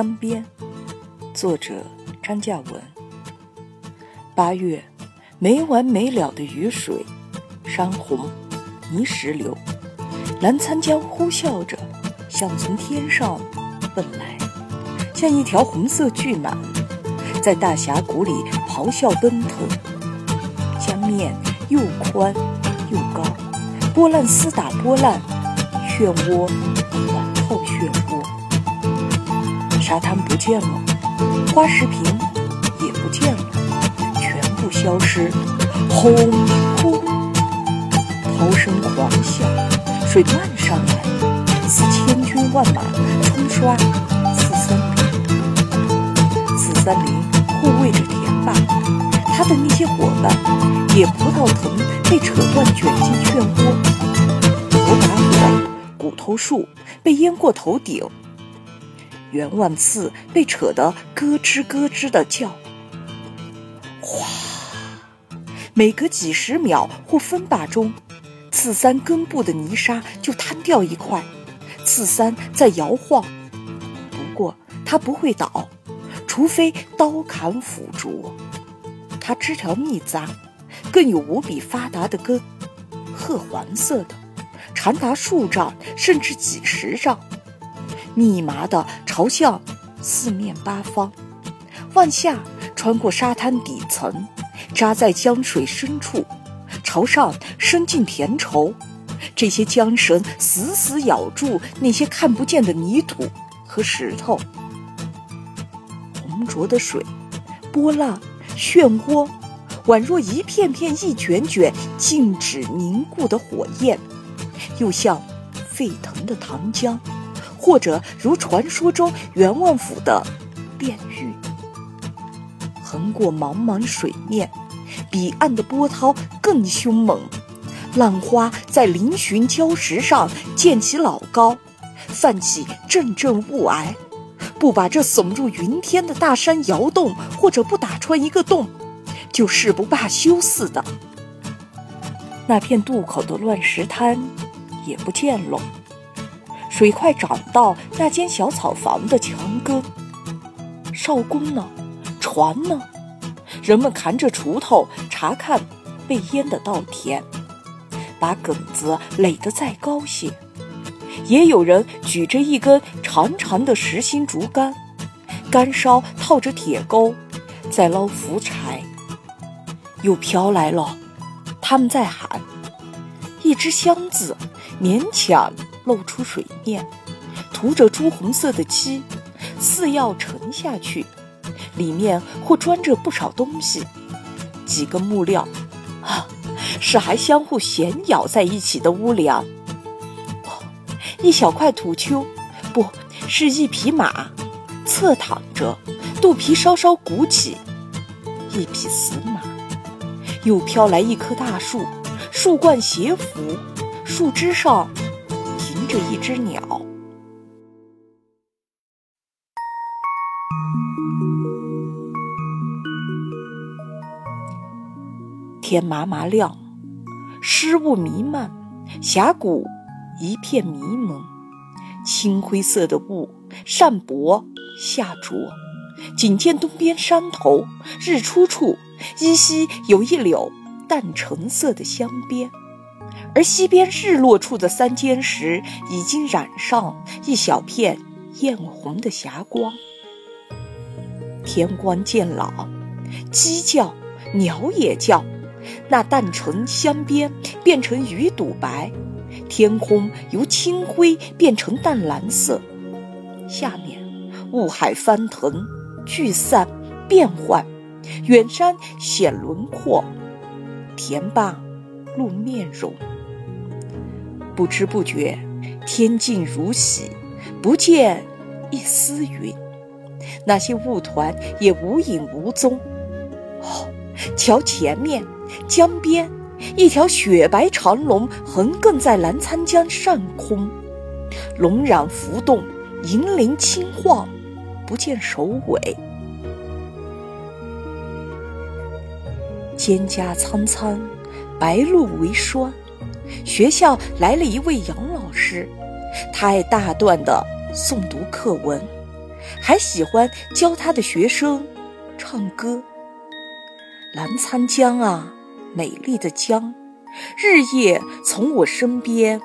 江边，作者张嘉文。八月，没完没了的雨水，山洪、泥石流，澜沧江呼啸着，像从天上奔来，像一条红色巨蟒，在大峡谷里咆哮奔腾。江面又宽又高，波浪撕打波浪，漩涡环套漩涡。沙滩不见了，花石坪也不见了，全部消失。轰轰，涛声狂啸，水漫上来，似千军万马冲刷四三零。四三零护卫着田坝，他的那些伙伴，野葡萄藤被扯断卷进漩涡，火把火，骨头树被淹过头顶。袁万刺被扯得咯吱咯吱的叫，哗！每隔几十秒或分把钟，刺三根部的泥沙就摊掉一块，刺三在摇晃。不过它不会倒，除非刀砍斧啄。它枝条密匝，更有无比发达的根，褐黄色的，长达数丈甚至几十丈。密麻地朝向四面八方，往下穿过沙滩底层，扎在江水深处，朝上伸进田畴。这些缰绳死死咬住那些看不见的泥土和石头。浑浊的水，波浪，漩涡，宛若一片片、一卷卷静止凝固的火焰，又像沸腾的糖浆。或者如传说中袁万府的炼狱，横过茫茫水面，彼岸的波涛更凶猛，浪花在嶙峋礁石上溅起老高，泛起阵阵雾霭，不把这耸入云天的大山摇动，或者不打穿一个洞，就誓不罢休似的。那片渡口的乱石滩也不见了。水快涨到那间小草房的墙根，少工呢？船呢？人们扛着锄头查看被淹的稻田，把梗子垒得再高些。也有人举着一根长长的实心竹竿，竿梢套着铁钩，在捞浮柴。又飘来了，他们在喊：一只箱子，勉强。露出水面，涂着朱红色的漆，似要沉下去。里面或装着不少东西，几个木料，啊，是还相互衔咬在一起的屋梁。哦，一小块土丘，不是一匹马，侧躺着，肚皮稍稍鼓起，一匹死马。又飘来一棵大树，树冠斜伏，树枝上。迎着一只鸟，天麻麻亮，湿雾弥漫，峡谷一片迷蒙，青灰色的雾上薄下浊。仅见东边山头日出处，依稀有一绺淡橙色的香边。而西边日落处的三尖石已经染上一小片艳红的霞光。天光渐老，鸡叫，鸟也叫，那淡橙香边变成鱼肚白，天空由青灰变成淡蓝色。下面雾海翻腾，聚散变幻，远山显轮廓，田坝露面容。不知不觉，天静如洗，不见一丝云。那些雾团也无影无踪。哦，瞧前面江边，一条雪白长龙横亘在澜沧江上空，龙壤浮动，银鳞轻晃，不见首尾。蒹葭苍苍，白露为霜。学校来了一位杨老师，他爱大段的诵读课文，还喜欢教他的学生唱歌。澜沧江啊，美丽的江，日夜从我身边